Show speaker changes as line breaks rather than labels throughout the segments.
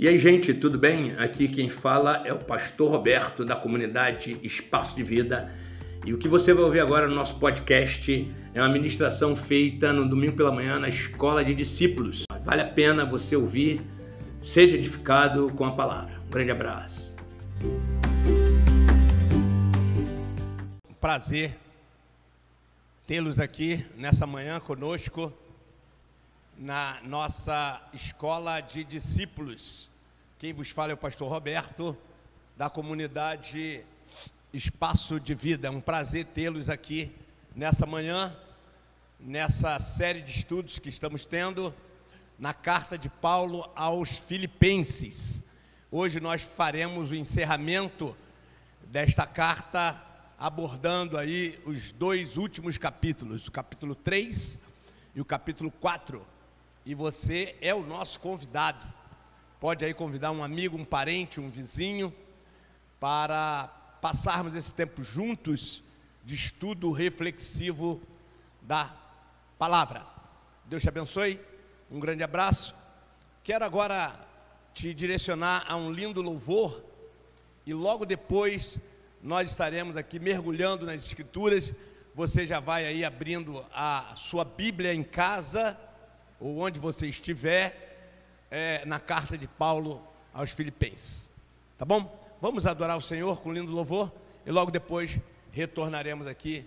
E aí, gente, tudo bem? Aqui quem fala é o pastor Roberto da comunidade Espaço de Vida. E o que você vai ouvir agora no nosso podcast é uma ministração feita no domingo pela manhã na Escola de Discípulos. Vale a pena você ouvir, seja edificado com a palavra. Um grande abraço.
Prazer tê-los aqui nessa manhã conosco na nossa escola de discípulos. Quem vos fala é o pastor Roberto, da comunidade Espaço de Vida. É um prazer tê-los aqui nessa manhã, nessa série de estudos que estamos tendo na carta de Paulo aos Filipenses. Hoje nós faremos o encerramento desta carta abordando aí os dois últimos capítulos, o capítulo 3 e o capítulo 4 e você é o nosso convidado. Pode aí convidar um amigo, um parente, um vizinho, para passarmos esse tempo juntos de estudo reflexivo da palavra. Deus te abençoe, um grande abraço. Quero agora te direcionar a um lindo louvor e logo depois nós estaremos aqui mergulhando nas Escrituras. Você já vai aí abrindo a sua Bíblia em casa ou onde você estiver, é, na carta de Paulo aos Filipenses. Tá bom? Vamos adorar o Senhor com lindo louvor e logo depois retornaremos aqui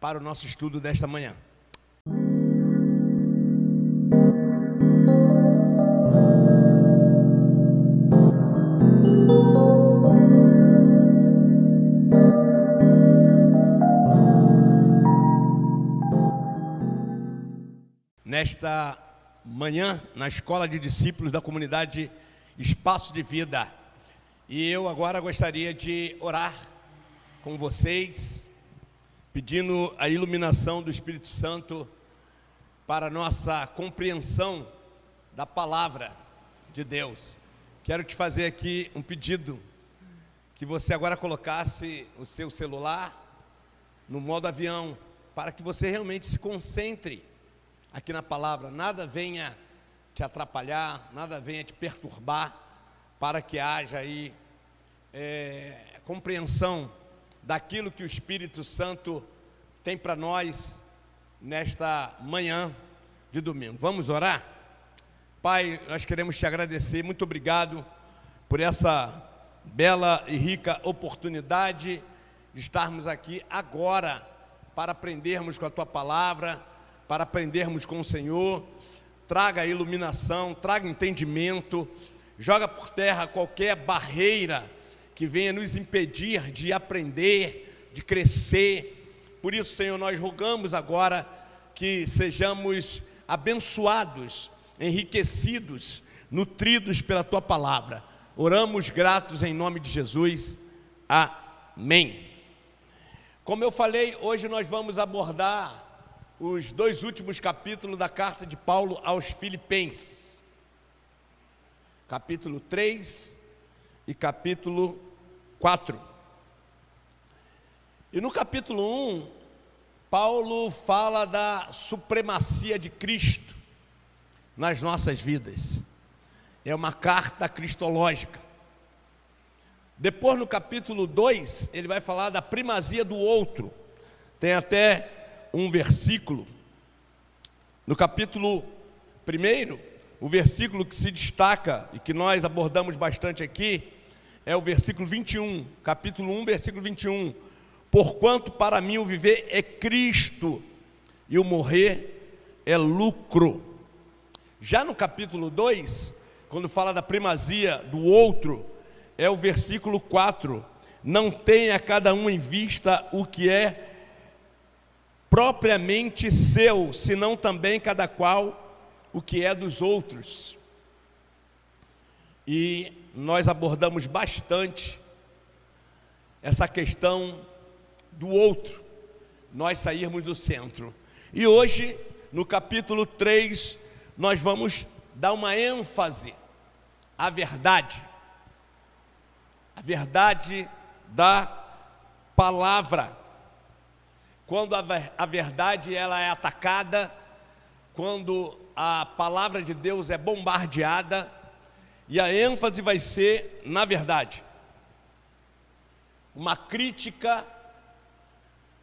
para o nosso estudo desta manhã. Nesta manhã na escola de discípulos da comunidade Espaço de Vida. E eu agora gostaria de orar com vocês, pedindo a iluminação do Espírito Santo para nossa compreensão da palavra de Deus. Quero te fazer aqui um pedido que você agora colocasse o seu celular no modo avião, para que você realmente se concentre aqui na palavra, nada venha te atrapalhar, nada venha te perturbar, para que haja aí é, compreensão daquilo que o Espírito Santo tem para nós nesta manhã de domingo. Vamos orar? Pai, nós queremos te agradecer, muito obrigado por essa bela e rica oportunidade de estarmos aqui agora para aprendermos com a tua palavra para aprendermos com o Senhor. Traga iluminação, traga entendimento, joga por terra qualquer barreira que venha nos impedir de aprender, de crescer. Por isso, Senhor, nós rogamos agora que sejamos abençoados, enriquecidos, nutridos pela tua palavra. Oramos gratos em nome de Jesus. Amém. Como eu falei, hoje nós vamos abordar os dois últimos capítulos da carta de Paulo aos Filipenses, capítulo 3 e capítulo 4. E no capítulo 1, Paulo fala da supremacia de Cristo nas nossas vidas. É uma carta cristológica. Depois, no capítulo 2, ele vai falar da primazia do outro. Tem até um versículo, no capítulo 1, o versículo que se destaca e que nós abordamos bastante aqui, é o versículo 21, capítulo 1, versículo 21. Porquanto para mim o viver é Cristo e o morrer é lucro. Já no capítulo 2, quando fala da primazia do outro, é o versículo 4. Não tenha cada um em vista o que é propriamente seu, senão também cada qual o que é dos outros. E nós abordamos bastante essa questão do outro, nós sairmos do centro. E hoje, no capítulo 3, nós vamos dar uma ênfase à verdade, a verdade da palavra quando a, a verdade ela é atacada, quando a palavra de Deus é bombardeada, E a ênfase vai ser na verdade. Uma crítica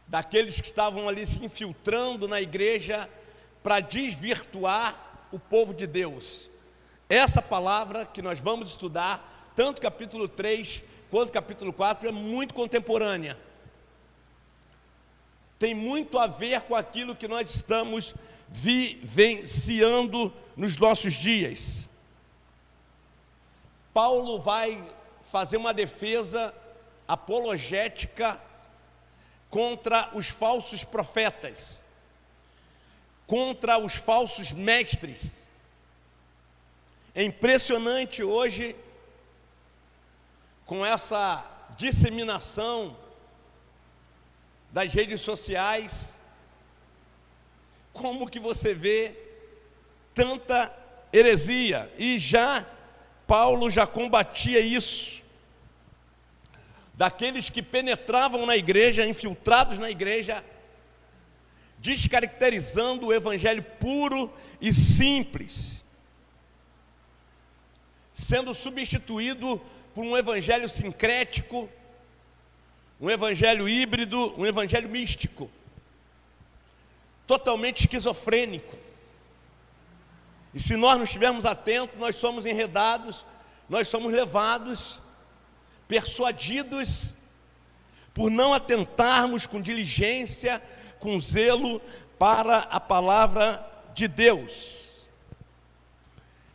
daqueles que estavam ali se infiltrando na igreja para desvirtuar o povo de Deus. Essa palavra que nós vamos estudar, tanto capítulo 3 quanto capítulo 4, é muito contemporânea. Tem muito a ver com aquilo que nós estamos vivenciando nos nossos dias. Paulo vai fazer uma defesa apologética contra os falsos profetas, contra os falsos mestres. É impressionante hoje, com essa disseminação das redes sociais, como que você vê tanta heresia, e já Paulo já combatia isso. Daqueles que penetravam na igreja, infiltrados na igreja, descaracterizando o evangelho puro e simples, sendo substituído por um evangelho sincrético, um evangelho híbrido, um evangelho místico, totalmente esquizofrênico. E se nós não estivermos atentos, nós somos enredados, nós somos levados persuadidos por não atentarmos com diligência, com zelo para a palavra de Deus.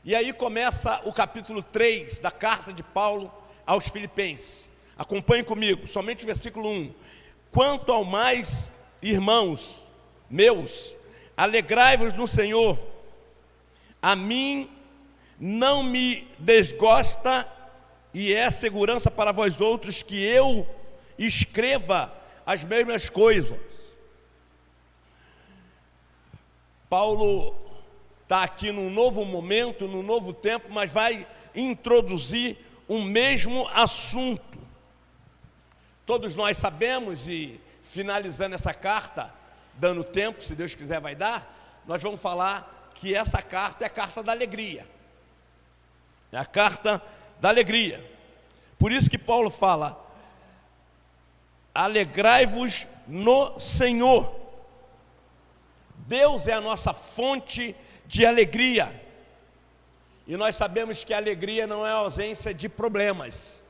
E aí começa o capítulo 3 da carta de Paulo aos Filipenses. Acompanhe comigo, somente o versículo 1. Quanto ao mais, irmãos meus, alegrai-vos no Senhor. A mim não me desgosta e é segurança para vós outros que eu escreva as mesmas coisas. Paulo está aqui num novo momento, num novo tempo, mas vai introduzir um mesmo assunto. Todos nós sabemos, e finalizando essa carta, dando tempo, se Deus quiser vai dar, nós vamos falar que essa carta é a carta da alegria. É a carta da alegria. Por isso que Paulo fala: alegrai-vos no Senhor. Deus é a nossa fonte de alegria. E nós sabemos que a alegria não é a ausência de problemas.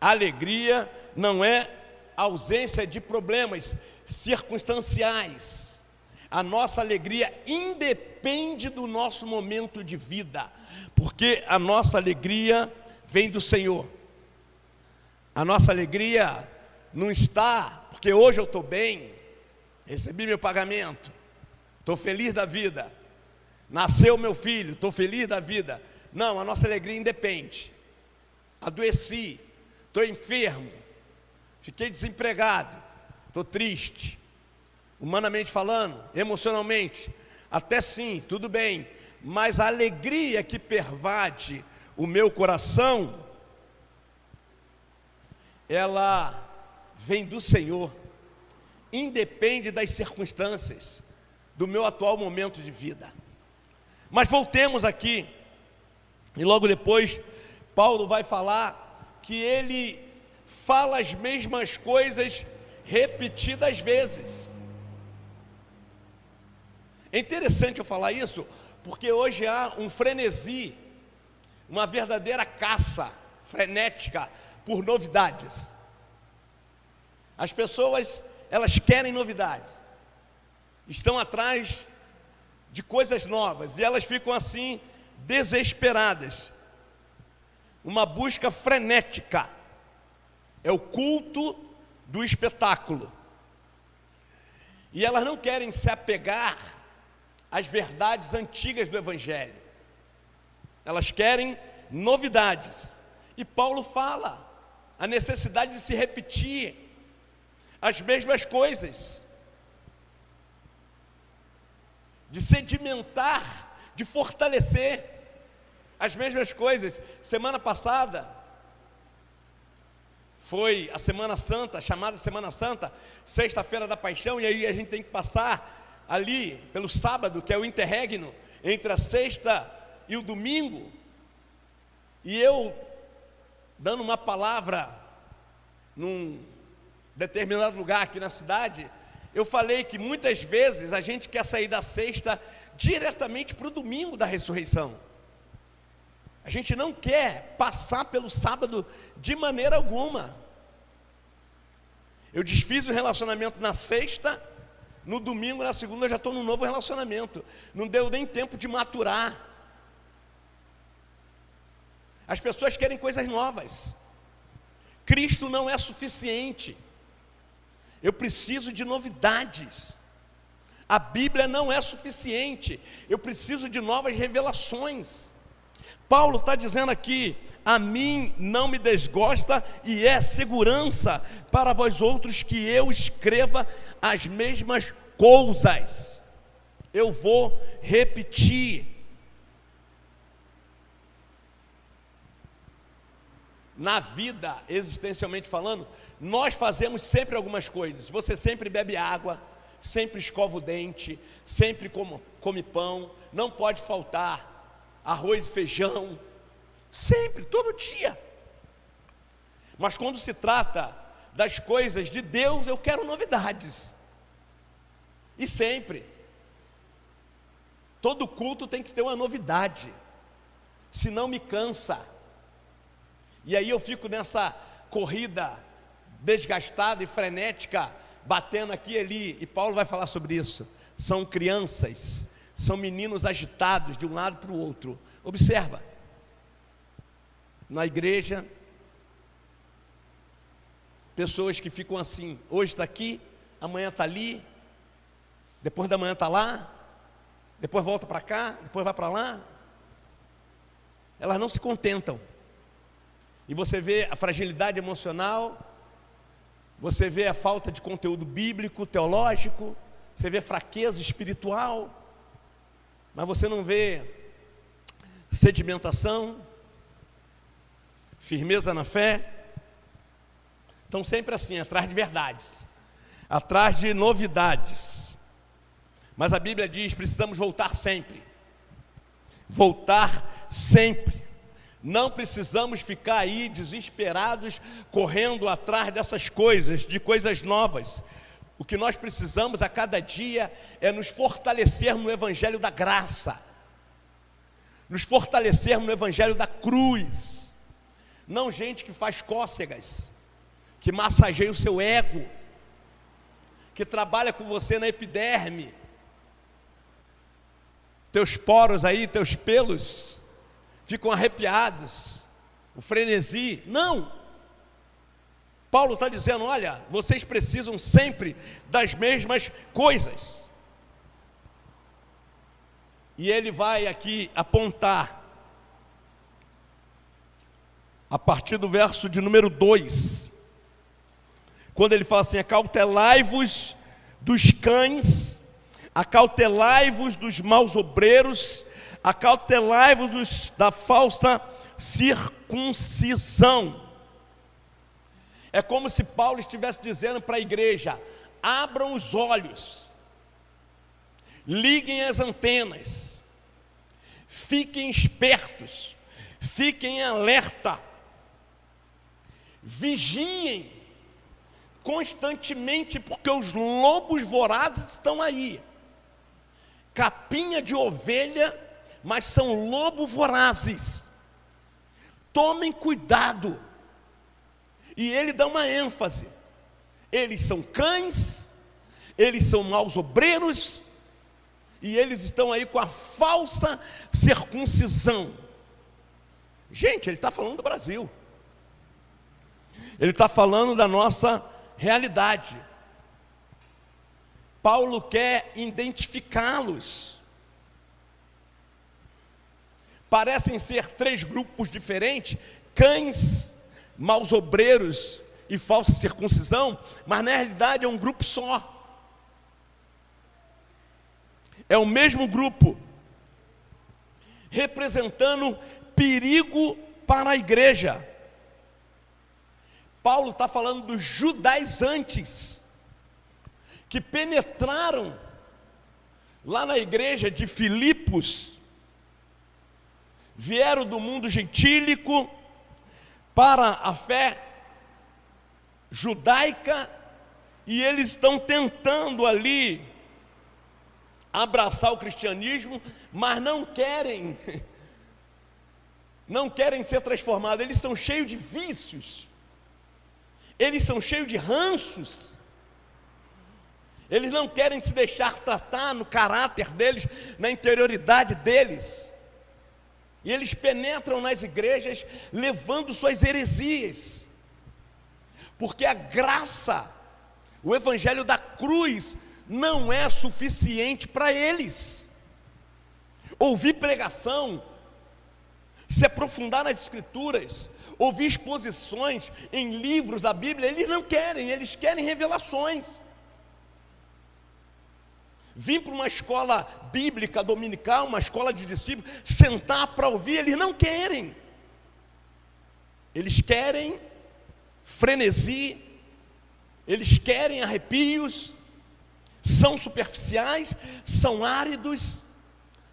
A alegria não é ausência de problemas circunstanciais. A nossa alegria independe do nosso momento de vida porque a nossa alegria vem do Senhor. A nossa alegria não está porque hoje eu estou bem, recebi meu pagamento, estou feliz da vida, nasceu meu filho, estou feliz da vida. Não, a nossa alegria independe. Adoeci, estou enfermo, fiquei desempregado, estou triste. Humanamente falando, emocionalmente, até sim, tudo bem, mas a alegria que pervade o meu coração, ela vem do Senhor, independe das circunstâncias, do meu atual momento de vida. Mas voltemos aqui, e logo depois, Paulo vai falar que ele fala as mesmas coisas repetidas vezes. É interessante eu falar isso, porque hoje há um frenesi, uma verdadeira caça frenética por novidades. As pessoas, elas querem novidades, estão atrás de coisas novas e elas ficam assim desesperadas. Uma busca frenética é o culto do espetáculo. E elas não querem se apegar as verdades antigas do Evangelho. Elas querem novidades. E Paulo fala a necessidade de se repetir as mesmas coisas, de sedimentar, de fortalecer as mesmas coisas. Semana passada foi a Semana Santa, chamada Semana Santa, sexta-feira da Paixão, e aí a gente tem que passar ali pelo sábado, que é o interregno, entre a sexta e o domingo. E eu, dando uma palavra num determinado lugar aqui na cidade, eu falei que muitas vezes a gente quer sair da sexta diretamente para o domingo da ressurreição. A gente não quer passar pelo sábado de maneira alguma. Eu desfiz o relacionamento na sexta, no domingo, na segunda, eu já estou num novo relacionamento. Não deu nem tempo de maturar. As pessoas querem coisas novas. Cristo não é suficiente. Eu preciso de novidades. A Bíblia não é suficiente. Eu preciso de novas revelações. Paulo está dizendo aqui: a mim não me desgosta e é segurança para vós outros que eu escreva as mesmas coisas. Eu vou repetir. Na vida, existencialmente falando, nós fazemos sempre algumas coisas. Você sempre bebe água, sempre escova o dente, sempre come, come pão, não pode faltar arroz e feijão, sempre, todo dia. Mas quando se trata das coisas de Deus, eu quero novidades. E sempre. Todo culto tem que ter uma novidade, senão me cansa. E aí eu fico nessa corrida desgastada e frenética, batendo aqui e ali, e Paulo vai falar sobre isso. São crianças, são meninos agitados de um lado para o outro. Observa, na igreja, pessoas que ficam assim, hoje está aqui, amanhã está ali, depois da manhã está lá, depois volta para cá, depois vai para lá. Elas não se contentam. E você vê a fragilidade emocional, você vê a falta de conteúdo bíblico, teológico, você vê fraqueza espiritual, mas você não vê sedimentação, firmeza na fé. Estão sempre assim, atrás de verdades, atrás de novidades. Mas a Bíblia diz: precisamos voltar sempre. Voltar sempre. Não precisamos ficar aí desesperados, correndo atrás dessas coisas, de coisas novas. O que nós precisamos a cada dia é nos fortalecer no Evangelho da graça, nos fortalecer no Evangelho da cruz. Não gente que faz cócegas, que massageia o seu ego, que trabalha com você na epiderme, teus poros aí, teus pelos ficam arrepiados, o frenesi. Não! Paulo está dizendo: olha, vocês precisam sempre das mesmas coisas. E ele vai aqui apontar, a partir do verso de número 2, quando ele fala assim: acautelai-vos dos cães, acautelai-vos dos maus obreiros, acautelai-vos da falsa circuncisão. É como se Paulo estivesse dizendo para a igreja: abram os olhos, liguem as antenas, fiquem espertos, fiquem alerta, vigiem constantemente, porque os lobos vorazes estão aí. Capinha de ovelha mas são lobos vorazes. Tomem cuidado. E ele dá uma ênfase. Eles são cães, eles são maus obreiros, e eles estão aí com a falsa circuncisão. Gente, ele está falando do Brasil. Ele está falando da nossa realidade. Paulo quer identificá-los. parecem ser três grupos diferentes: cães, maus obreiros e falsa circuncisão, mas na realidade é um grupo só. É o mesmo grupo, representando perigo para a igreja. Paulo está falando dos judaizantes, que penetraram lá na igreja de Filipos, vieram do mundo gentílico para a fé judaica e eles estão tentando ali abraçar o cristianismo, mas não querem não querem ser transformados, eles são cheios de vícios. Eles são cheios de ranços. Eles não querem se deixar tratar no caráter deles, na interioridade deles. E eles penetram nas igrejas levando suas heresias. Porque a graça, o evangelho da cruz, não é suficiente para eles. Ouvir pregação, se aprofundar nas escrituras, ouvir exposições em livros da Bíblia, eles não querem, eles querem revelações vir para uma escola bíblica dominical, uma escola de discípulos, sentar para ouvir, eles não querem. Eles querem frenesi, eles querem arrepios, são superficiais, são áridos,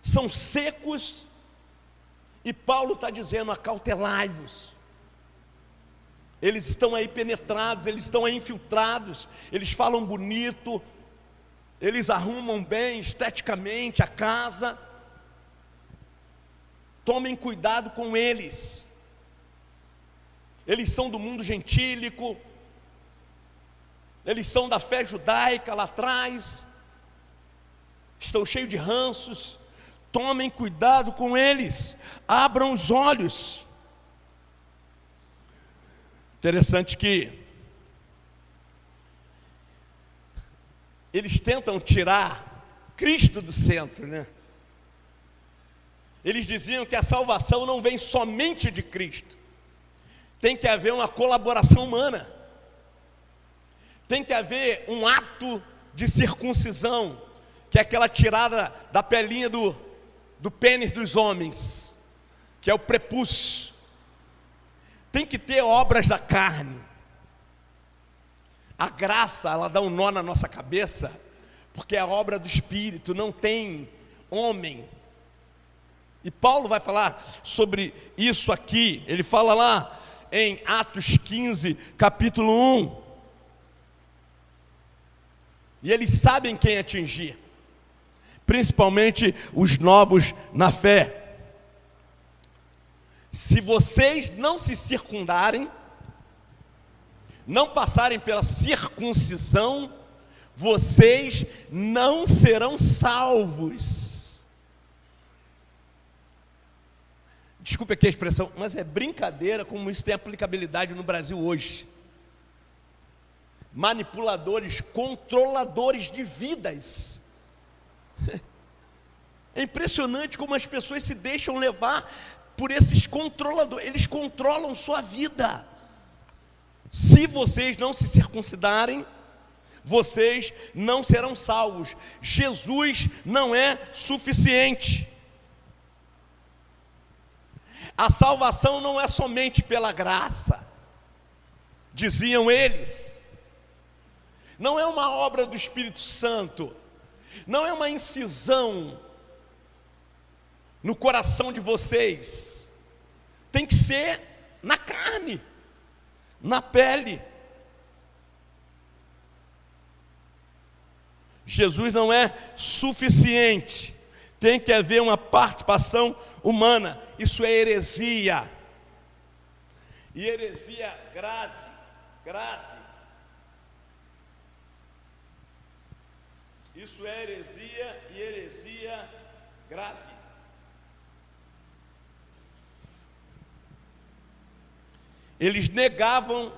são secos. E Paulo está dizendo: acautelai-vos. Eles estão aí penetrados, eles estão aí infiltrados, eles falam bonito, eles arrumam bem esteticamente a casa. Tomem cuidado com eles. Eles são do mundo gentílico. Eles são da fé judaica lá atrás. Estão cheios de ranços. Tomem cuidado com eles. Abram os olhos. Interessante que eles tentam tirar Cristo do centro, né? Eles diziam que a salvação não vem somente de Cristo, tem que haver uma colaboração humana, tem que haver um ato de circuncisão, que é aquela tirada da pelinha do, do pênis dos homens, que é o prepúcio, tem que ter obras da carne, a graça, ela dá um nó na nossa cabeça, porque é a obra do Espírito, não tem homem. E Paulo vai falar sobre isso aqui, ele fala lá em Atos 15, capítulo 1. E eles sabem quem atingir, principalmente os novos na fé. Se vocês não se circundarem, não passarem pela circuncisão, vocês não serão salvos. Desculpe aqui a expressão, mas é brincadeira como isso tem aplicabilidade no Brasil hoje. Manipuladores, controladores de vidas. É impressionante como as pessoas se deixam levar por esses controladores, eles controlam sua vida. Se vocês não se circuncidarem, vocês não serão salvos. Jesus não é suficiente. A salvação não é somente pela graça, diziam eles. Não é uma obra do Espírito Santo, não é uma incisão no coração de vocês, tem que ser na carne na pele. Jesus não é suficiente, tem que haver uma participação humana, isso é heresia. E heresia grave, grave. Isso é heresia e heresia grave. Eles negavam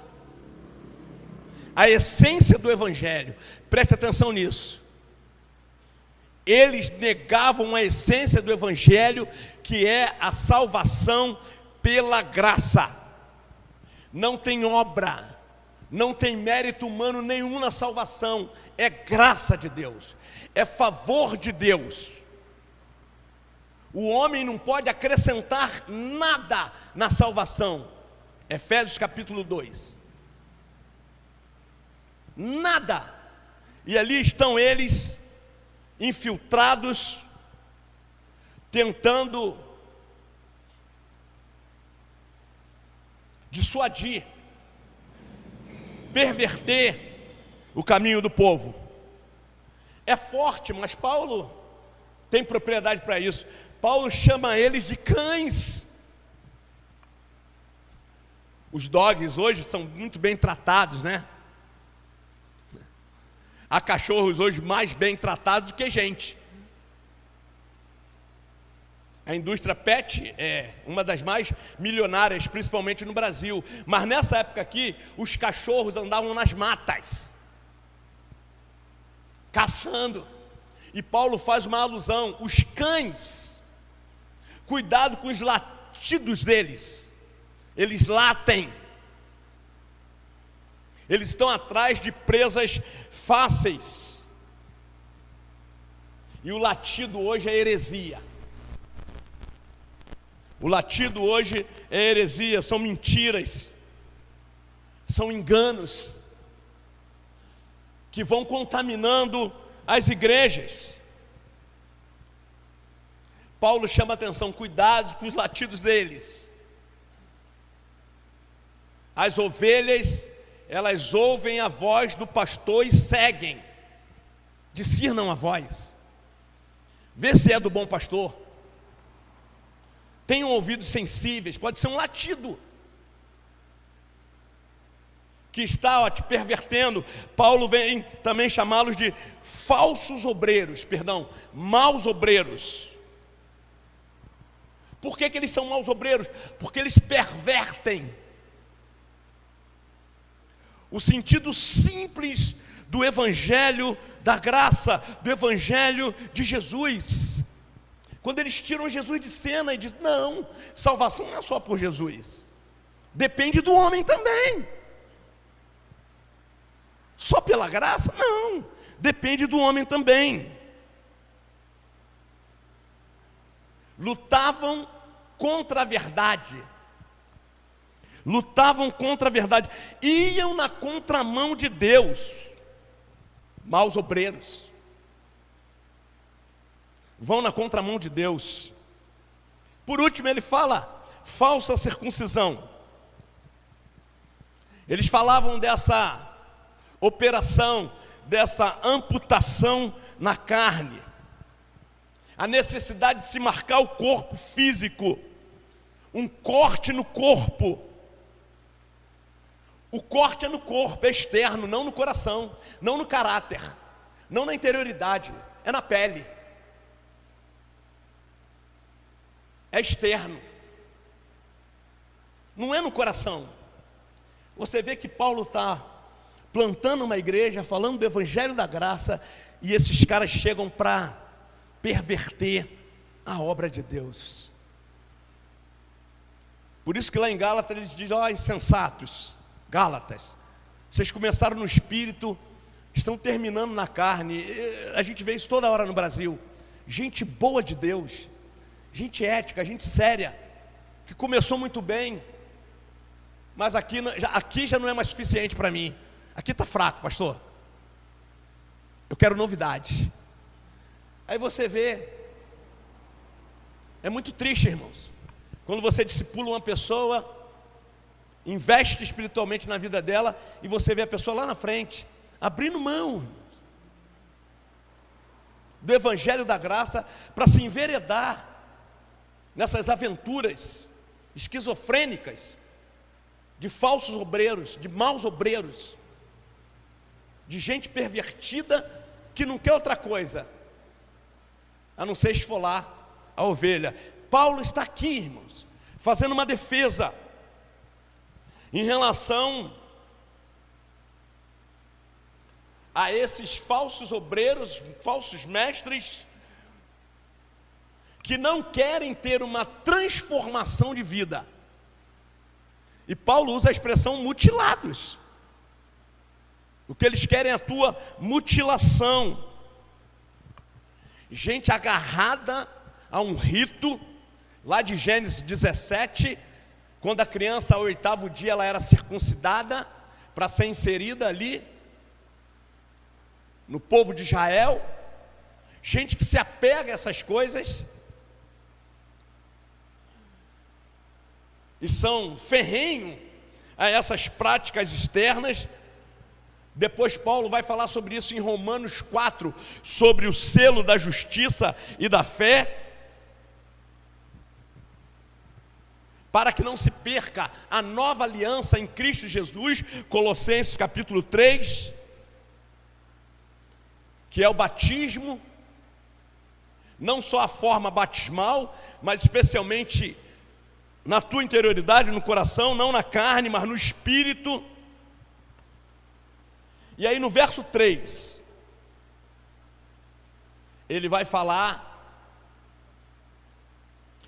a essência do Evangelho. Preste atenção nisso. Eles negavam a essência do Evangelho, que é a salvação pela graça. Não tem obra, não tem mérito humano nenhum na salvação, é graça de Deus, é favor de Deus. O homem não pode acrescentar nada na salvação Efésios capítulo 2. Nada. E ali estão eles infiltrados, tentando dissuadir, perverter o caminho do povo. É forte, mas Paulo tem propriedade para isso. Paulo chama eles de cães. Os dogs hoje são muito bem tratados, né? Há cachorros hoje mais bem tratados do que gente. A indústria pet é uma das mais milionárias, principalmente no Brasil. Mas nessa época aqui, os cachorros andavam nas matas, caçando. E Paulo faz uma alusão: os cães, cuidado com os latidos deles, eles latem, eles estão atrás de presas fáceis. E o latido hoje é heresia. O latido hoje é heresia, são mentiras, são enganos que vão contaminando as igrejas. Paulo chama atenção, cuidado com os latidos deles. As ovelhas, elas ouvem a voz do pastor e seguem, discernam a voz, vê se é do bom pastor, tenham ouvidos sensíveis, pode ser um latido que está ó, te pervertendo. Paulo vem também chamá-los de falsos obreiros, perdão, maus obreiros. Por que, que eles são maus obreiros? Porque eles pervertem o sentido simples do Evangelho da graça, do Evangelho de Jesus. Quando eles tiram Jesus de cena e dizem: não, salvação não é só por Jesus, depende do homem também. Só pela graça? Não, depende do homem também. Lutavam contra a verdade, lutavam contra a verdade, iam na contramão de Deus, maus obreiros, vão na contramão de Deus. Por último, ele fala falsa circuncisão. Eles falavam dessa operação dessa amputação na carne, a necessidade de se marcar o corpo físico, um corte no corpo. O corte é no corpo, é externo, não no coração, não no caráter, não na interioridade, é na pele. É externo. Não é no coração. Você vê que Paulo está plantando uma igreja, falando do Evangelho da Graça, e esses caras chegam para perverter a obra de Deus. Por isso que lá em Gálatas eles dizem, ó, oh, insensatos, Gálatas, vocês começaram no espírito, estão terminando na carne. A gente vê isso toda hora no Brasil. Gente boa de Deus, gente ética, gente séria, que começou muito bem, mas aqui, aqui já não é mais suficiente para mim. Aqui está fraco, pastor. Eu quero novidade. Aí você vê, é muito triste, irmãos, quando você discipula uma pessoa, investe espiritualmente na vida dela, e você vê a pessoa lá na frente, abrindo mão do Evangelho da Graça para se enveredar nessas aventuras esquizofrênicas de falsos obreiros, de maus obreiros de gente pervertida que não quer outra coisa a não ser esfolar a ovelha. Paulo está aqui, irmãos, fazendo uma defesa em relação a esses falsos obreiros, falsos mestres, que não querem ter uma transformação de vida. E Paulo usa a expressão mutilados. O que eles querem é a tua mutilação. Gente agarrada a um rito, lá de Gênesis 17, quando a criança, ao oitavo dia, ela era circuncidada para ser inserida ali no povo de Israel. Gente que se apega a essas coisas e são ferrenhos a essas práticas externas. Depois Paulo vai falar sobre isso em Romanos 4, sobre o selo da justiça e da fé. Para que não se perca a nova aliança em Cristo Jesus, Colossenses capítulo 3, que é o batismo, não só a forma batismal, mas especialmente na tua interioridade, no coração, não na carne, mas no espírito. E aí no verso 3, ele vai falar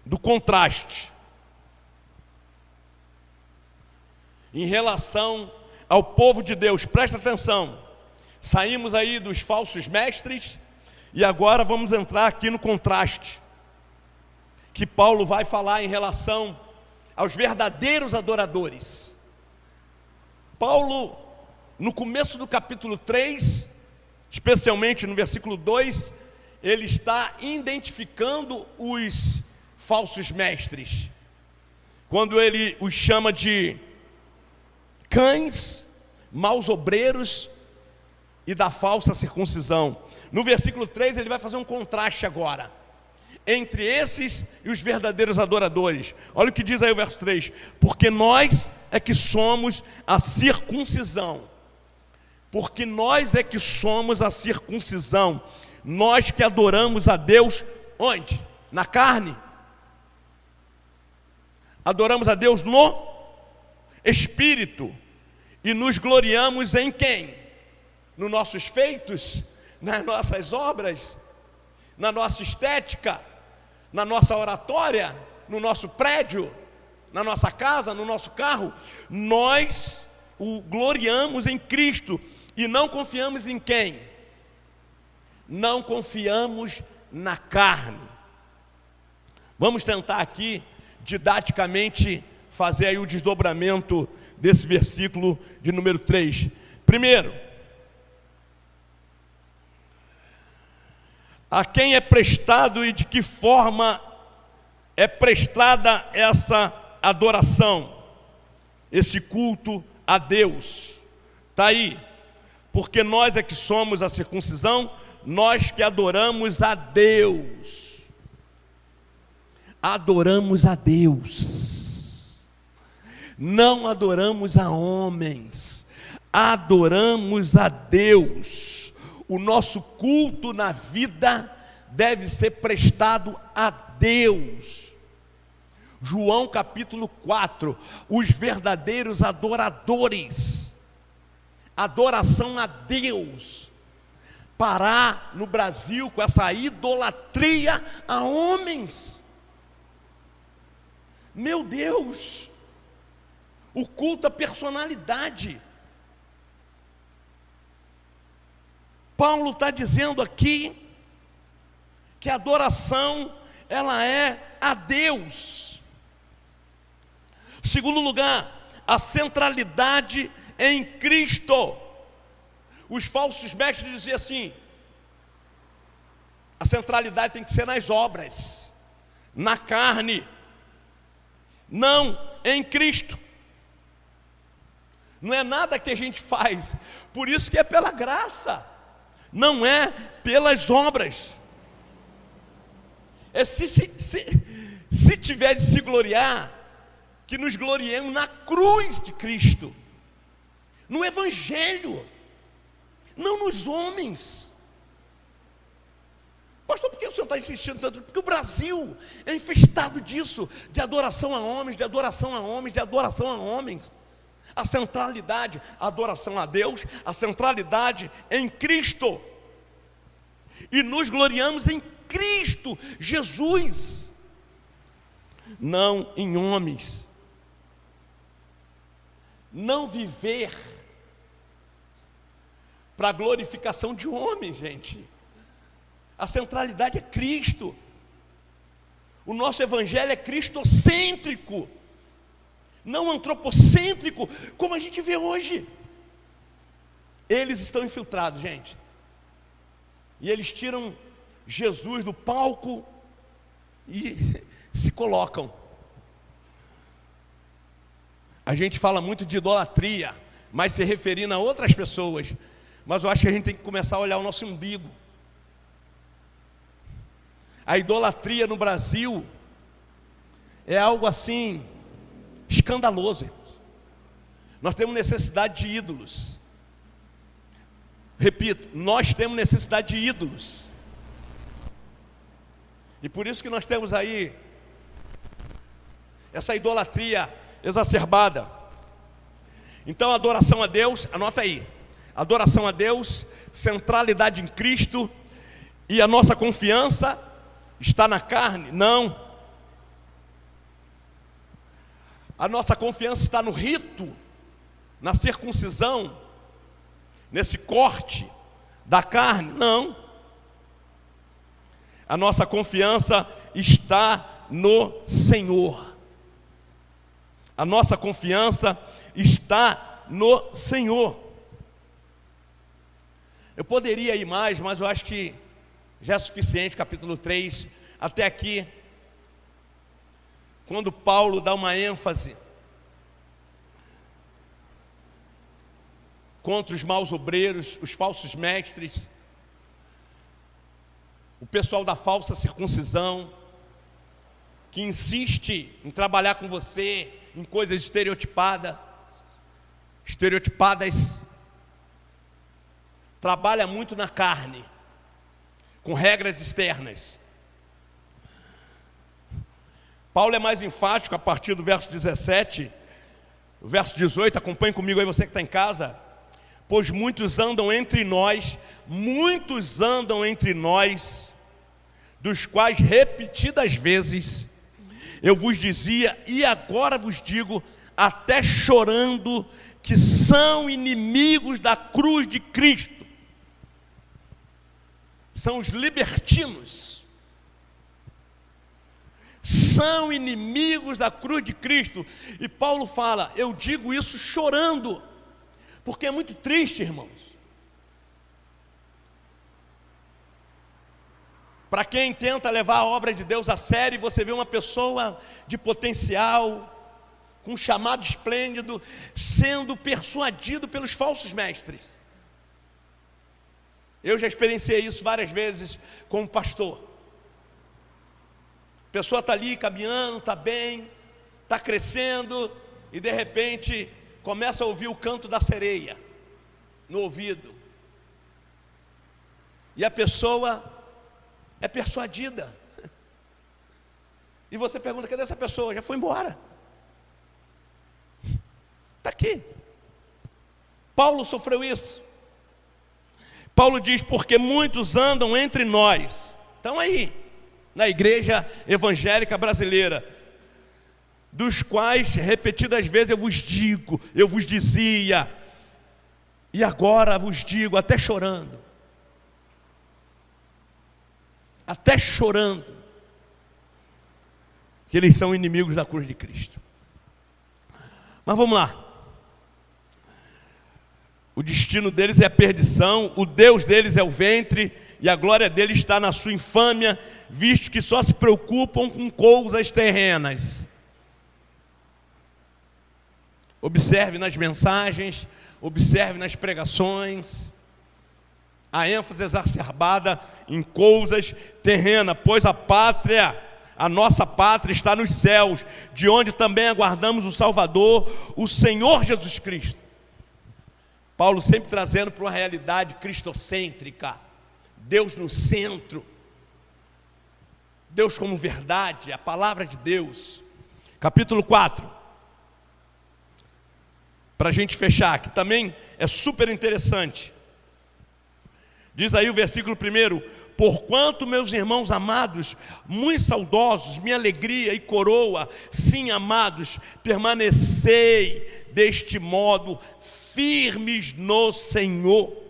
do contraste em relação ao povo de Deus. Presta atenção. Saímos aí dos falsos mestres e agora vamos entrar aqui no contraste que Paulo vai falar em relação aos verdadeiros adoradores. Paulo, no começo do capítulo 3, especialmente no versículo 2, ele está identificando os falsos mestres. Quando ele os chama de cães, maus obreiros e da falsa circuncisão. No versículo 3 ele vai fazer um contraste agora entre esses e os verdadeiros adoradores. Olha o que diz aí o verso 3: Porque nós é que somos a circuncisão. Porque nós é que somos a circuncisão. Nós que adoramos a Deus onde? Na carne. Adoramos a Deus no espírito. E nos gloriamos em quem? Nos nossos feitos, nas nossas obras, na nossa estética? Na nossa oratória, no nosso prédio, na nossa casa, no nosso carro, nós o gloriamos em Cristo. E não confiamos em quem? Não confiamos na carne. Vamos tentar aqui didaticamente fazer aí o desdobramento desse versículo de número 3. Primeiro, a quem é prestado e de que forma é prestada essa adoração, esse culto a Deus. Está aí, porque nós é que somos a circuncisão, nós que adoramos a Deus. Adoramos a Deus, não adoramos a homens, adoramos a Deus o nosso culto na vida deve ser prestado a Deus. João capítulo 4, os verdadeiros adoradores, adoração a Deus. Parar no Brasil com essa idolatria a homens. Meu Deus, o culto à personalidade. Paulo está dizendo aqui que a adoração ela é a Deus. Segundo lugar, a centralidade em Cristo. Os falsos mestres diziam assim: a centralidade tem que ser nas obras, na carne, não em Cristo. Não é nada que a gente faz, por isso que é pela graça não é pelas obras. É se, se, se, se tiver de se gloriar, que nos gloriemos na cruz de Cristo, no Evangelho, não nos homens. Pastor, por que o senhor está insistindo tanto? Porque o Brasil é infestado disso, de adoração a homens, de adoração a homens, de adoração a homens. A centralidade, a adoração a Deus, a centralidade em Cristo. E nos gloriamos em Cristo Jesus, não em homens. Não viver para glorificação de homens, gente. A centralidade é Cristo. O nosso evangelho é cristocêntrico não antropocêntrico, como a gente vê hoje. Eles estão infiltrados, gente. E eles tiram Jesus do palco e se colocam. A gente fala muito de idolatria, mas se referindo a outras pessoas. Mas eu acho que a gente tem que começar a olhar o nosso umbigo. A idolatria no Brasil é algo assim escandaloso. Irmãos. Nós temos necessidade de ídolos. Repito, nós temos necessidade de ídolos. E por isso que nós temos aí essa idolatria exacerbada. Então, adoração a Deus, anota aí. Adoração a Deus, centralidade em Cristo e a nossa confiança está na carne? Não. A nossa confiança está no rito, na circuncisão, nesse corte da carne? Não. A nossa confiança está no Senhor. A nossa confiança está no Senhor. Eu poderia ir mais, mas eu acho que já é suficiente, capítulo 3, até aqui, quando Paulo dá uma ênfase contra os maus obreiros, os falsos mestres, o pessoal da falsa circuncisão, que insiste em trabalhar com você em coisas estereotipadas, estereotipadas, trabalha muito na carne, com regras externas. Paulo é mais enfático a partir do verso 17, o verso 18, acompanhe comigo aí você que está em casa. Pois muitos andam entre nós, muitos andam entre nós, dos quais repetidas vezes eu vos dizia e agora vos digo, até chorando, que são inimigos da cruz de Cristo. São os libertinos. São inimigos da cruz de Cristo. E Paulo fala: Eu digo isso chorando, porque é muito triste, irmãos. Para quem tenta levar a obra de Deus a sério, você vê uma pessoa de potencial, com um chamado esplêndido, sendo persuadido pelos falsos mestres. Eu já experienciei isso várias vezes como pastor. Pessoa está ali caminhando, está bem, está crescendo, e de repente começa a ouvir o canto da sereia no ouvido. E a pessoa é persuadida. E você pergunta: cadê essa pessoa? Já foi embora. Está aqui. Paulo sofreu isso. Paulo diz: porque muitos andam entre nós. Estão aí, na igreja evangélica brasileira, dos quais repetidas vezes eu vos digo, eu vos dizia, e agora vos digo, até chorando, até chorando, que eles são inimigos da cruz de Cristo. Mas vamos lá. O destino deles é a perdição, o Deus deles é o ventre, e a glória deles está na sua infâmia, visto que só se preocupam com coisas terrenas. Observe nas mensagens, observe nas pregações, a ênfase exacerbada em coisas terrenas, pois a pátria, a nossa pátria está nos céus, de onde também aguardamos o Salvador, o Senhor Jesus Cristo. Paulo sempre trazendo para uma realidade cristocêntrica, Deus no centro, Deus como verdade, a palavra de Deus. Capítulo 4, para a gente fechar, que também é super interessante. Diz aí o versículo primeiro: Porquanto, meus irmãos amados, muito saudosos, minha alegria e coroa, sim, amados, permanecei deste modo, firmes no Senhor.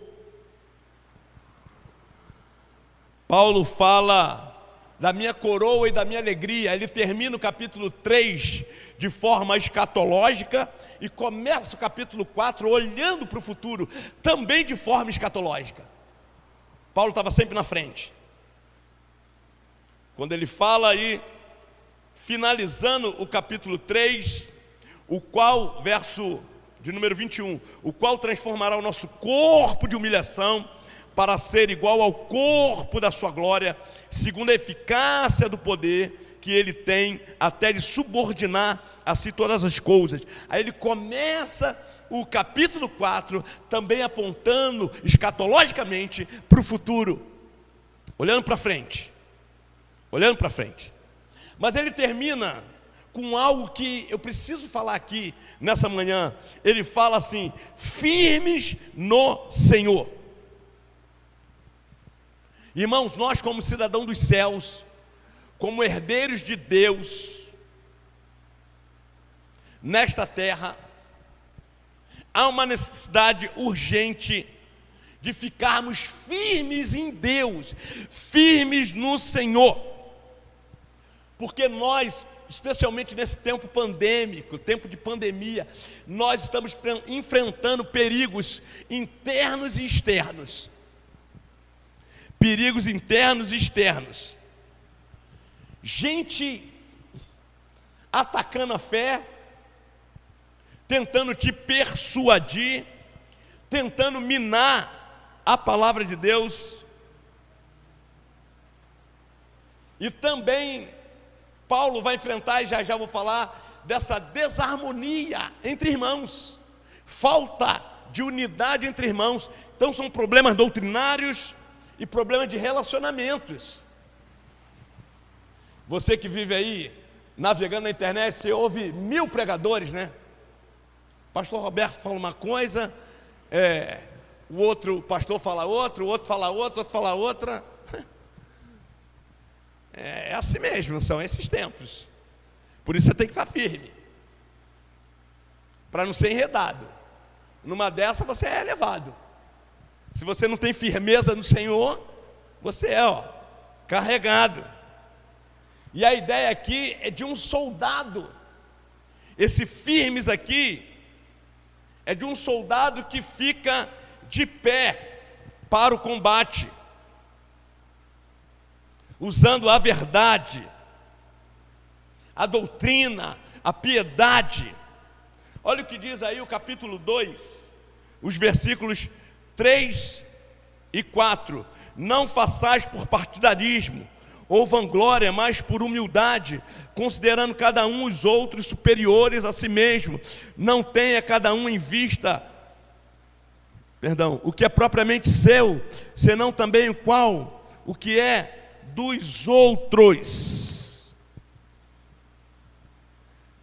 Paulo fala da minha coroa e da minha alegria. Ele termina o capítulo 3 de forma escatológica e começa o capítulo 4 olhando para o futuro, também de forma escatológica. Paulo estava sempre na frente. Quando ele fala aí, finalizando o capítulo 3, o qual, verso de número 21, o qual transformará o nosso corpo de humilhação para ser igual ao corpo da sua glória, segundo a eficácia do poder que ele tem até de subordinar a si todas as coisas. Aí ele começa o capítulo 4 também apontando escatologicamente para o futuro, olhando para frente. Olhando para frente. Mas ele termina com algo que eu preciso falar aqui nessa manhã. Ele fala assim: firmes no Senhor. Irmãos, nós, como cidadão dos céus, como herdeiros de Deus, nesta terra, há uma necessidade urgente de ficarmos firmes em Deus, firmes no Senhor, porque nós especialmente nesse tempo pandêmico, tempo de pandemia, nós estamos enfrentando perigos internos e externos. Perigos internos e externos. Gente atacando a fé, tentando te persuadir, tentando minar a palavra de Deus. E também Paulo vai enfrentar, e já já vou falar, dessa desarmonia entre irmãos, falta de unidade entre irmãos. Então, são problemas doutrinários e problemas de relacionamentos. Você que vive aí navegando na internet, você ouve mil pregadores, né? Pastor Roberto fala uma coisa, é, o outro pastor fala outra, o outro fala outra, o outro fala outra. É, é assim mesmo, são esses tempos. Por isso você tem que estar firme. Para não ser enredado. Numa dessa você é levado. Se você não tem firmeza no Senhor, você é ó, carregado. E a ideia aqui é de um soldado. Esse firmes aqui é de um soldado que fica de pé para o combate usando a verdade, a doutrina, a piedade. Olha o que diz aí o capítulo 2, os versículos 3 e 4. Não façais por partidarismo ou vanglória, mas por humildade, considerando cada um os outros superiores a si mesmo. Não tenha cada um em vista, perdão, o que é propriamente seu, senão também o qual, o que é dos outros.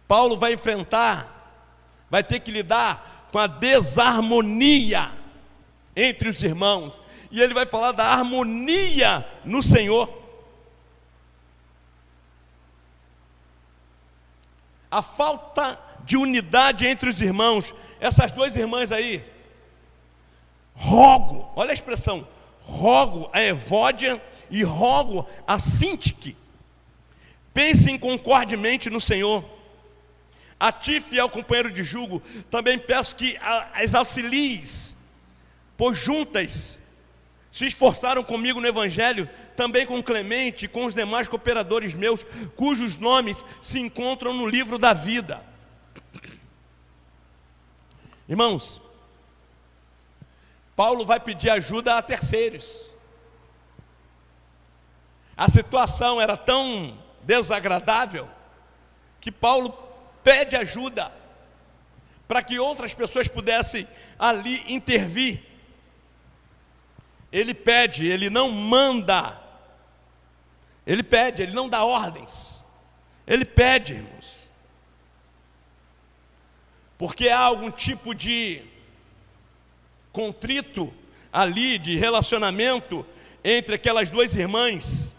Paulo vai enfrentar, vai ter que lidar com a desarmonia entre os irmãos, e ele vai falar da harmonia no Senhor. A falta de unidade entre os irmãos, essas duas irmãs aí, rogo, olha a expressão, rogo a Evódia e rogo a Sintique, pensem concordemente no Senhor. A ti, fiel companheiro de julgo, também peço que as auxilies, pois juntas se esforçaram comigo no Evangelho, também com Clemente e com os demais cooperadores meus, cujos nomes se encontram no livro da vida. Irmãos, Paulo vai pedir ajuda a terceiros. A situação era tão desagradável que Paulo pede ajuda para que outras pessoas pudessem ali intervir. Ele pede, ele não manda. Ele pede, ele não dá ordens. Ele pede, irmãos. Porque há algum tipo de contrito ali, de relacionamento entre aquelas duas irmãs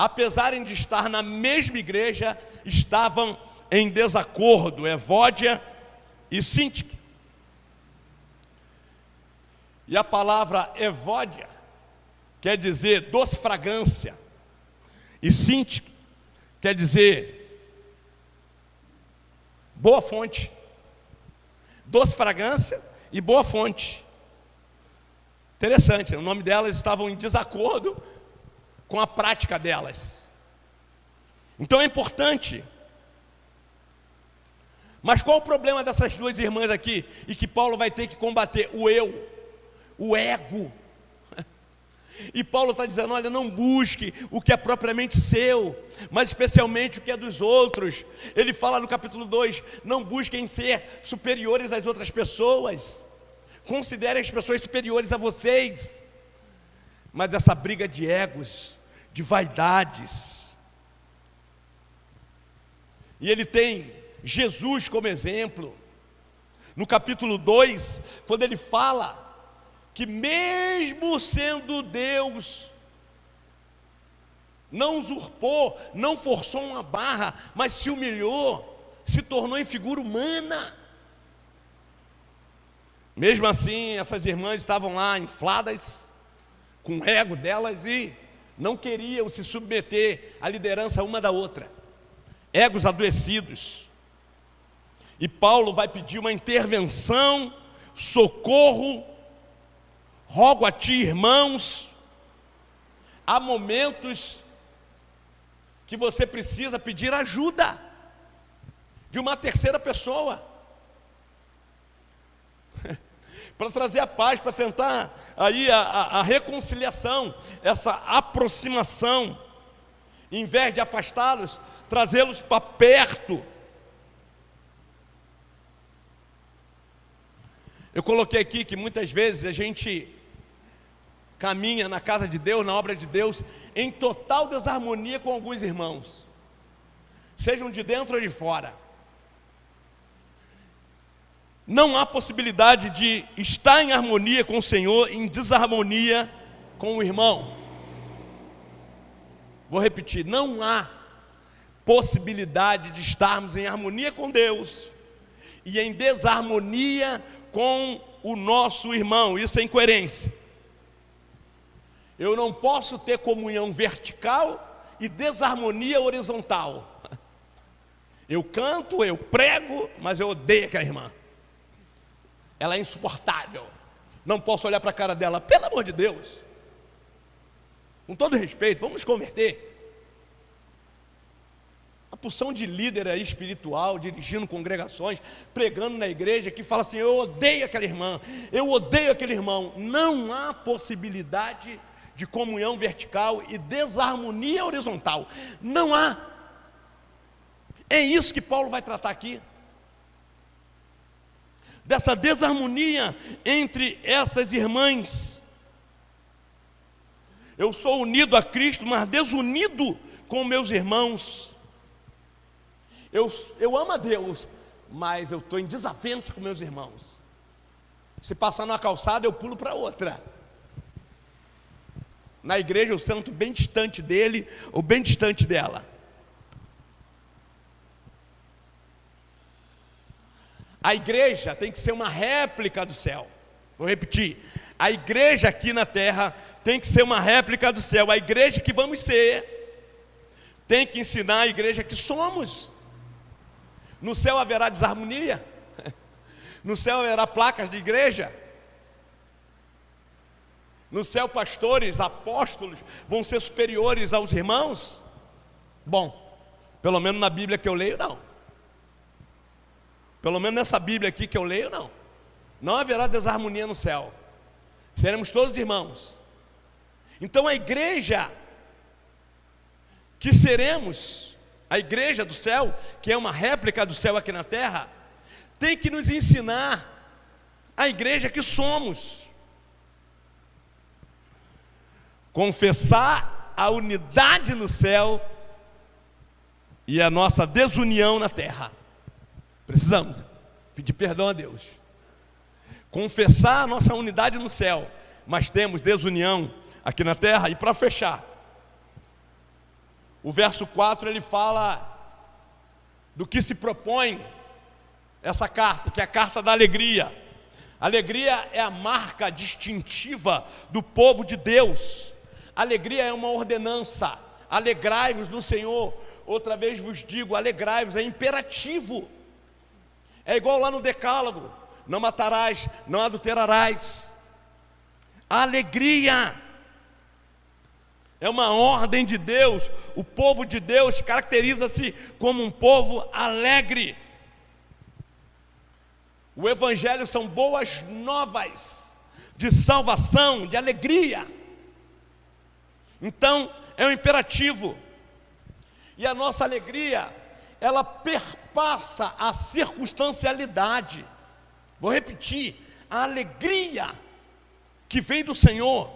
apesar de estar na mesma igreja, estavam em desacordo, Evódia e Sintique. E a palavra Evódia quer dizer doce fragrância, e Sintique quer dizer boa fonte. Doce fragrância e boa fonte. Interessante, o nome delas estavam em desacordo, com a prática delas. Então é importante, Mas qual o problema dessas duas irmãs aqui e que Paulo vai ter que combater? O eu, o ego. E Paulo está dizendo: olha, não busque o que é propriamente seu, mas especialmente o que é dos outros. Ele fala no capítulo 2: não busquem ser superiores às outras pessoas, considerem as pessoas superiores a vocês. Mas essa briga de egos, de vaidades, e ele tem Jesus como exemplo. No capítulo 2, quando ele fala que, mesmo sendo Deus, não usurpou, não forçou uma barra, mas se humilhou, se tornou em figura humana. Mesmo assim, essas irmãs estavam lá infladas, com o ego delas e não queriam se submeter à liderança uma da outra, egos adoecidos. E Paulo vai pedir uma intervenção, socorro. Rogo a ti, irmãos, há momentos que você precisa pedir ajuda de uma terceira pessoa. Para trazer a paz, para tentar aí a, a, a, reconciliação, essa aproximação, em vez de afastá-los, trazê-los para perto. Eu coloquei aqui que muitas vezes a gente caminha na casa de Deus, na obra de Deus, em total desarmonia com alguns irmãos, sejam de dentro ou de fora. Não há possibilidade de estar em harmonia com o Senhor, em desarmonia com o irmão. Vou repetir: não há possibilidade de estarmos em harmonia com Deus e em desarmonia com o nosso irmão, isso é incoerência. Eu não posso ter comunhão vertical e desarmonia horizontal. Eu canto, eu prego, mas eu odeio aquela irmã. Ela é insuportável. Não posso olhar para a cara dela, pelo amor de Deus. Com todo respeito, vamos converter. A porção de líder aí espiritual, dirigindo congregações, pregando na igreja, que fala assim: eu odeio aquela irmã, eu odeio aquele irmão. Não há possibilidade de comunhão vertical e desarmonia horizontal. Não há. É isso que Paulo vai tratar aqui. Dessa desarmonia entre essas irmãs. Eu sou unido a Cristo, mas desunido com meus irmãos. Eu, eu amo a Deus, mas eu estou em desavença com meus irmãos. Se passar numa calçada, eu pulo para outra. Na igreja eu sento bem distante dele ou bem distante dela. A igreja tem que ser uma réplica do céu. Vou repetir. A igreja aqui na terra tem que ser uma réplica do céu. A igreja que vamos ser tem que ensinar a igreja que somos. No céu haverá desarmonia? No céu haverá placas de igreja? No céu, pastores, apóstolos vão ser superiores aos irmãos? Bom, pelo menos na Bíblia que eu leio, não. Pelo menos nessa Bíblia aqui que eu leio, não. Não haverá desarmonia no céu. Seremos todos irmãos. Então a igreja que seremos a igreja do céu, que é uma réplica do céu aqui na terra, tem que nos ensinar a igreja que somos. Confessar a unidade no céu e a nossa desunião na terra. Precisamos pedir perdão a Deus. Confessar a nossa unidade no céu, mas temos desunião aqui na terra. E para fechar, o verso 4 ele fala do que se propõe essa carta, que é a carta da alegria. Alegria é a marca distintiva do povo de Deus. Alegria é uma ordenança. Alegrai-vos no Senhor. Outra vez vos digo, alegrai-vos é imperativo. É igual lá no Decálogo: não matarás, não adulterarás. Alegria é uma ordem de Deus. O povo de Deus caracteriza-se como um povo alegre. O Evangelho são boas novas de salvação, de alegria. Então, é um imperativo. E a nossa alegria, ela perpassa a circunstancialidade. Vou repetir: a alegria que vem do Senhor,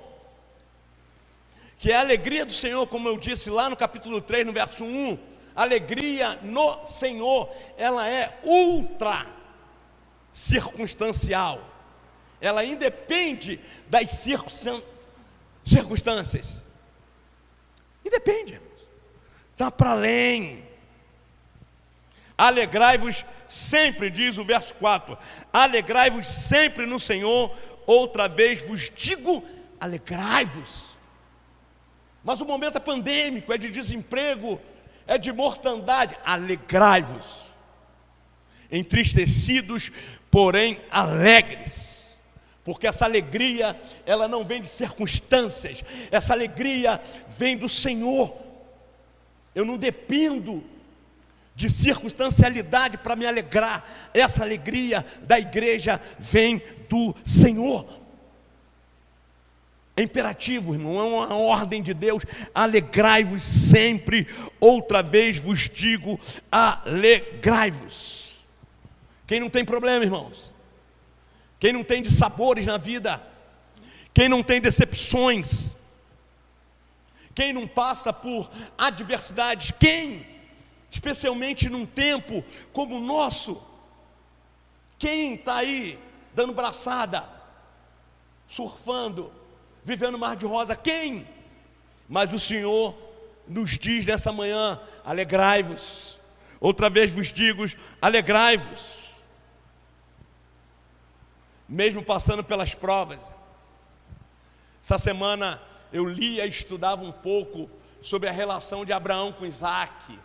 que é a alegria do Senhor, como eu disse lá no capítulo 3, no verso 1, alegria no Senhor, ela é ultra circunstancial, ela independe das circunstâncias, independe, está para além. Alegrai-vos sempre, diz o verso 4: alegrai-vos sempre no Senhor, outra vez vos digo, alegrai-vos. Mas o momento é pandêmico, é de desemprego, é de mortandade. Alegrai-vos, entristecidos, porém alegres. Porque essa alegria, ela não vem de circunstâncias, essa alegria vem do Senhor. Eu não dependo de circunstancialidade para me alegrar. Essa alegria da igreja vem do Senhor. É imperativo, irmão, é uma ordem de Deus. Alegrai-vos sempre, outra vez vos digo, alegrai-vos. Quem não tem problema, irmãos? Quem não tem dissabores na vida? Quem não tem decepções? Quem não passa por adversidades? Quem? especialmente num tempo como o nosso. Quem está aí dando braçada, surfando, vivendo mar de rosa? Quem? Mas o Senhor nos diz nessa manhã: alegrai-vos. Outra vez vos digo: alegrai-vos. Mesmo passando pelas provas. Essa semana eu lia e estudava um pouco sobre a relação de Abraão com Isaac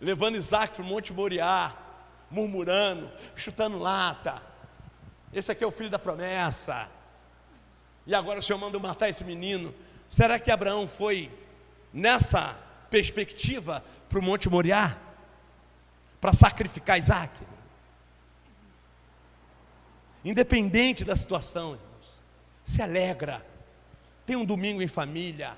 levando Isaac para o Monte Moriá, murmurando, chutando lata. Esse aqui é o filho da promessa. E agora o Senhor manda matar esse menino. Será que Abraão foi nessa perspectiva para o Monte Moriá? Para sacrificar Isaac? Independente da situação, irmãos, se alegra. Tem um domingo em família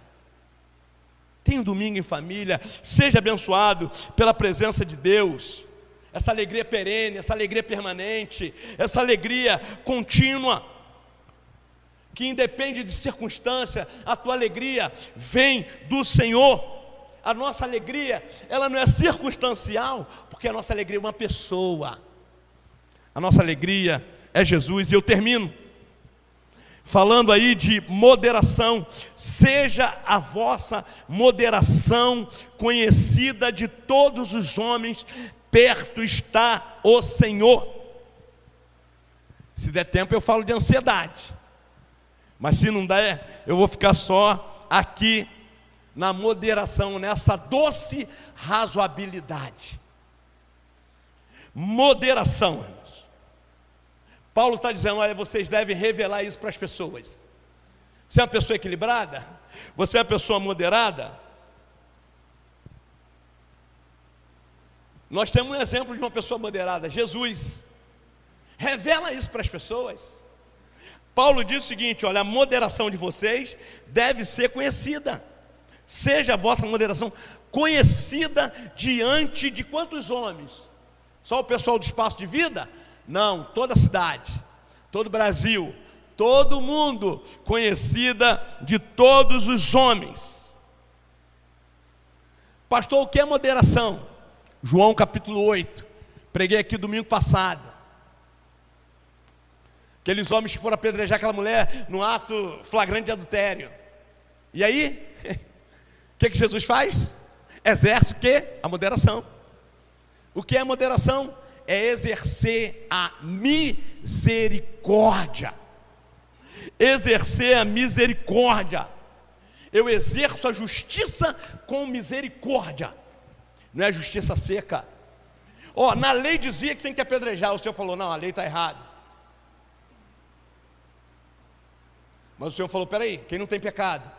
Tenha um domingo em família, seja abençoado pela presença de Deus. Essa alegria perene, essa alegria permanente, essa alegria contínua, que independe de circunstância, a tua alegria vem do Senhor. A nossa alegria, ela não é circunstancial, porque a nossa alegria é uma pessoa. A nossa alegria é Jesus, e eu termino falando aí de moderação, seja a vossa moderação conhecida de todos os homens, perto está o Senhor. Se der tempo, eu falo de ansiedade, mas se não der, eu vou ficar só aqui na moderação, nessa doce razoabilidade. Moderação. Paulo está dizendo: olha, vocês devem revelar isso para as pessoas. Você é uma pessoa equilibrada? Você é uma pessoa moderada? Nós temos um exemplo de uma pessoa moderada, Jesus. Revela isso para as pessoas. Paulo diz o seguinte: olha, a moderação de vocês deve ser conhecida. Seja a vossa moderação conhecida diante de quantos homens? Só o pessoal do espaço de vida? Não, toda a cidade, todo o Brasil, todo mundo, conhecida de todos os homens. Pastor, o que é moderação? João capítulo 8. Preguei aqui domingo passado. Aqueles homens que foram apedrejar aquela mulher no ato flagrante de adultério. E aí, o que, que Jesus faz? Exerce o que? A moderação. O que é moderação? É exercer a misericórdia. Exercer a misericórdia. Eu exerço a justiça com misericórdia. Não é justiça seca. Ó, oh, na lei dizia que tem que apedrejar. O Senhor falou: não, a lei está errada. Mas o Senhor falou: peraí, quem não tem pecado?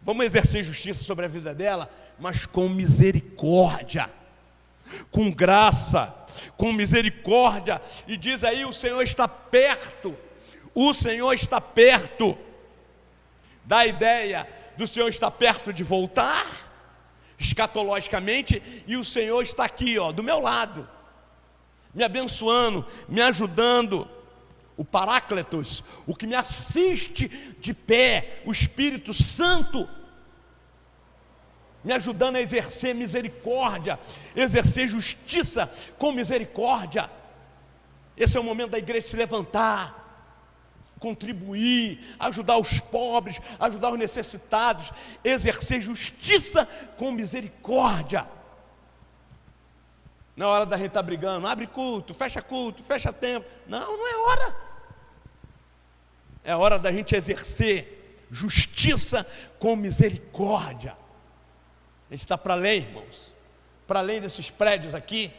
Vamos exercer justiça sobre a vida dela, mas com misericórdia com graça, com misericórdia, e diz aí: o Senhor está perto, o Senhor está perto. Dá a ideia do Senhor estar perto de voltar, escatologicamente, e o Senhor está aqui, ó, do meu lado, me abençoando, me ajudando. O Paráclitos, o que me assiste de pé, o Espírito Santo, me ajudando a exercer misericórdia, exercer justiça com misericórdia. Esse é o momento da igreja se levantar, contribuir, ajudar os pobres, ajudar os necessitados, exercer justiça com misericórdia. Na hora da gente estar tá brigando, abre culto, fecha culto, fecha tempo. Não, não é hora. É hora da gente exercer justiça com misericórdia. A gente está para além, irmãos, para além desses prédios aqui.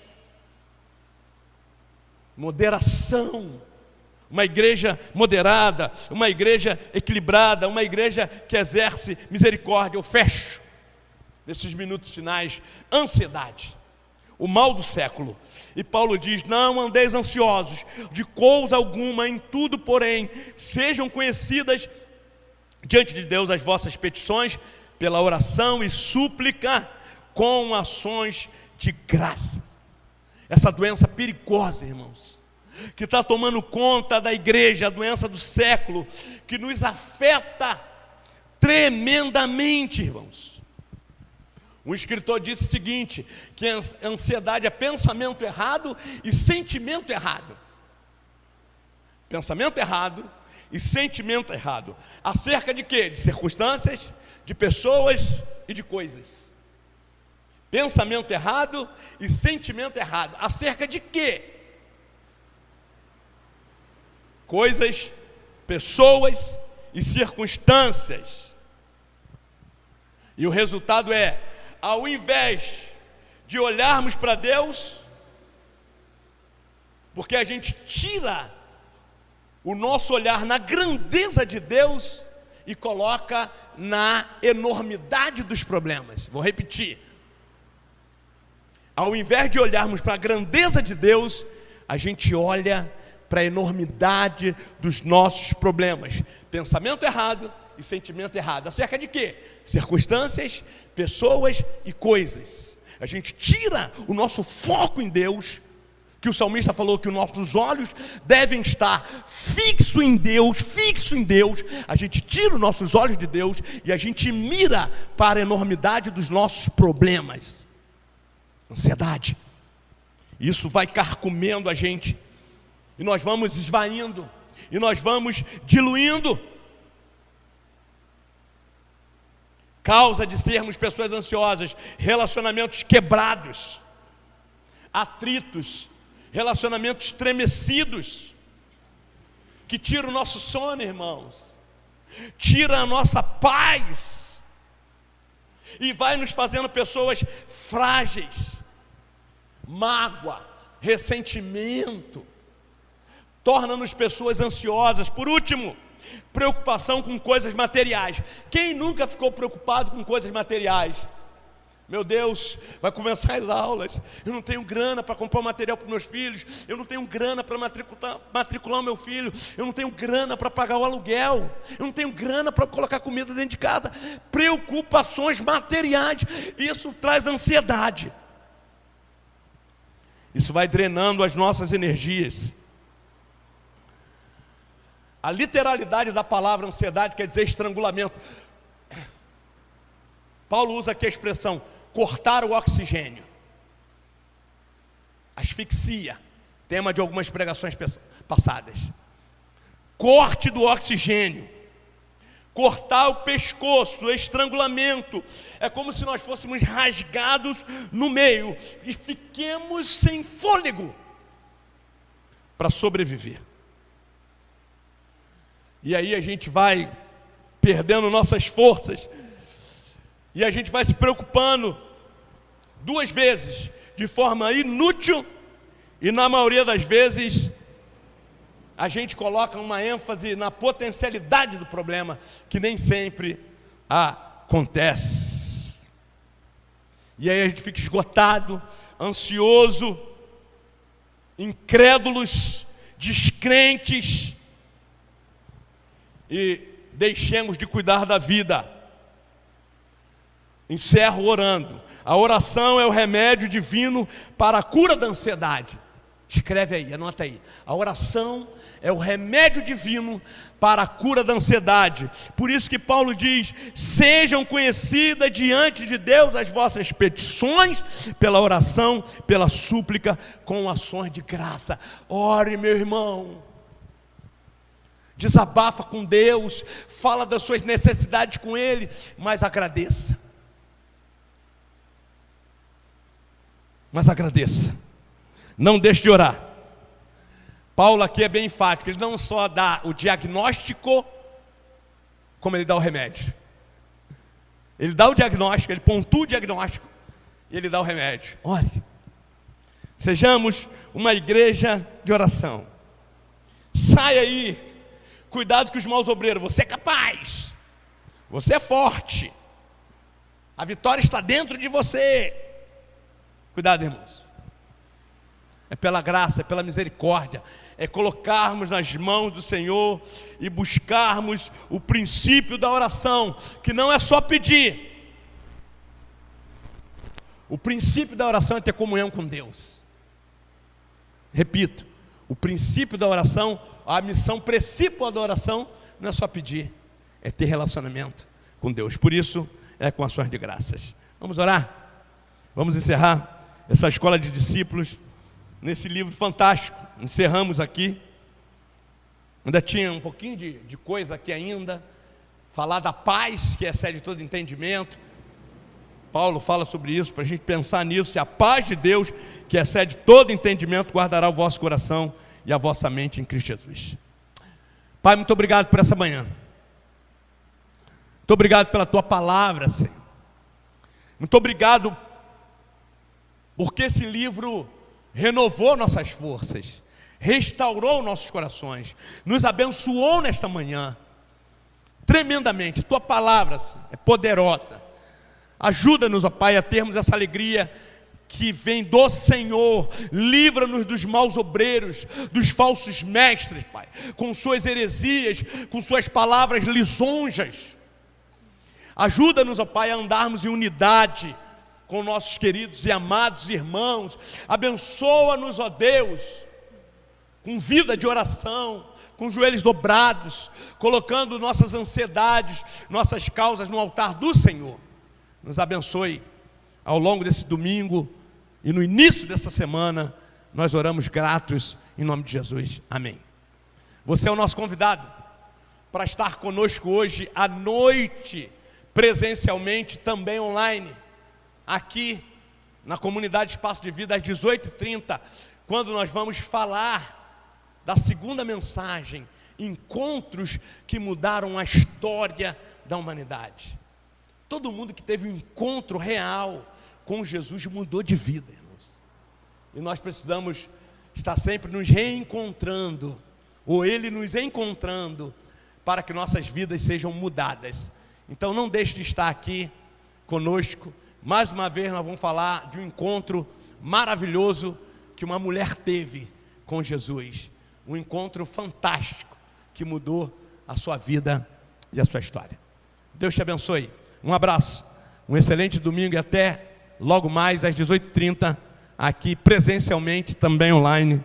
Moderação uma igreja moderada, uma igreja equilibrada, uma igreja que exerce misericórdia. Eu fecho nesses minutos finais, ansiedade, o mal do século. E Paulo diz: Não andeis ansiosos de coisa alguma, em tudo, porém, sejam conhecidas diante de Deus as vossas petições, pela oração e súplica, com ações de graças. Essa doença perigosa, irmãos que está tomando conta da igreja, a doença do século, que nos afeta tremendamente, irmãos. Um escritor disse o seguinte: que a ansiedade é pensamento errado e sentimento errado. Pensamento errado e sentimento errado. Acerca de quê? De circunstâncias, de pessoas e de coisas. Pensamento errado e sentimento errado. Acerca de quê? coisas, pessoas e circunstâncias. E o resultado é, ao invés de olharmos para Deus, porque a gente tira o nosso olhar na grandeza de Deus e coloca na enormidade dos problemas. Vou repetir. Ao invés de olharmos para a grandeza de Deus, a gente olha para a enormidade dos nossos problemas. Pensamento errado e sentimento errado. Acerca de quê? Circunstâncias, pessoas e coisas. A gente tira o nosso foco em Deus, que o salmista falou que os nossos olhos devem estar fixo em Deus, fixo em Deus. A gente tira os nossos olhos de Deus e a gente mira para a enormidade dos nossos problemas. Ansiedade. Isso vai carcomendo a gente e nós vamos esvaindo, e nós vamos diluindo. Causa de sermos pessoas ansiosas, relacionamentos quebrados, atritos, relacionamentos estremecidos, que tira o nosso sono, irmãos, tira a nossa paz, e vai nos fazendo pessoas frágeis, mágoa, ressentimento, torna-nos pessoas ansiosas. Por último, preocupação com coisas materiais. Quem nunca ficou preocupado com coisas materiais? Meu Deus, vai começar as aulas. Eu não tenho grana para comprar material para meus filhos. Eu não tenho grana para matricular, matricular o meu filho. Eu não tenho grana para pagar o aluguel. Eu não tenho grana para colocar comida dentro de casa. Preocupações materiais. Isso traz ansiedade. Isso vai drenando as nossas energias. A literalidade da palavra ansiedade quer dizer estrangulamento. Paulo usa aqui a expressão cortar o oxigênio. Asfixia, tema de algumas pregações passadas. Corte do oxigênio. Cortar o pescoço, estrangulamento. É como se nós fôssemos rasgados no meio e fiquemos sem fôlego para sobreviver. E aí a gente vai perdendo nossas forças. E a gente vai se preocupando duas vezes, de forma inútil, e na maioria das vezes a gente coloca uma ênfase na potencialidade do problema, que nem sempre acontece. E aí a gente fica esgotado, ansioso, incrédulos, descrentes, e deixemos de cuidar da vida. Encerro orando. A oração é o remédio divino para a cura da ansiedade. Escreve aí, anota aí. A oração é o remédio divino para a cura da ansiedade. Por isso que Paulo diz: sejam conhecidas diante de Deus as vossas petições, pela oração, pela súplica, com ações de graça. Ore, meu irmão. Desabafa com Deus, fala das suas necessidades com Ele, mas agradeça. Mas agradeça. Não deixe de orar. Paulo aqui é bem enfático, ele não só dá o diagnóstico, como ele dá o remédio. Ele dá o diagnóstico, ele pontua o diagnóstico e ele dá o remédio. Ore. Sejamos uma igreja de oração. Sai aí. Cuidado com os maus obreiros. Você é capaz. Você é forte. A vitória está dentro de você. Cuidado, irmãos. É pela graça, é pela misericórdia, é colocarmos nas mãos do Senhor e buscarmos o princípio da oração, que não é só pedir. O princípio da oração é ter comunhão com Deus. Repito, o princípio da oração, a missão principal da oração não é só pedir, é ter relacionamento com Deus. Por isso, é com ações de graças. Vamos orar? Vamos encerrar essa escola de discípulos nesse livro fantástico. Encerramos aqui. Ainda tinha um pouquinho de, de coisa aqui ainda. Falar da paz que excede todo entendimento. Paulo fala sobre isso, para a gente pensar nisso. E a paz de Deus, que excede todo entendimento, guardará o vosso coração e a vossa mente em Cristo Jesus. Pai, muito obrigado por essa manhã. Muito obrigado pela tua palavra, Senhor. Muito obrigado porque esse livro renovou nossas forças, restaurou nossos corações, nos abençoou nesta manhã, tremendamente. Tua palavra é poderosa. Ajuda-nos, ó Pai, a termos essa alegria que vem do Senhor, livra-nos dos maus obreiros, dos falsos mestres, Pai, com suas heresias, com suas palavras lisonjas. Ajuda-nos, ó Pai, a andarmos em unidade, com nossos queridos e amados irmãos. Abençoa-nos, ó Deus, com vida de oração, com joelhos dobrados, colocando nossas ansiedades, nossas causas no altar do Senhor. Nos abençoe ao longo desse domingo e no início dessa semana. Nós oramos gratos em nome de Jesus. Amém. Você é o nosso convidado para estar conosco hoje à noite, presencialmente, também online aqui na comunidade Espaço de Vida às 18h30, quando nós vamos falar da segunda mensagem, encontros que mudaram a história da humanidade. Todo mundo que teve um encontro real com Jesus mudou de vida, irmãos. E nós precisamos estar sempre nos reencontrando, ou Ele nos encontrando, para que nossas vidas sejam mudadas. Então não deixe de estar aqui conosco mais uma vez nós vamos falar de um encontro maravilhoso que uma mulher teve com Jesus. Um encontro fantástico que mudou a sua vida e a sua história. Deus te abençoe. Um abraço, um excelente domingo e até logo mais às 18h30, aqui presencialmente, também online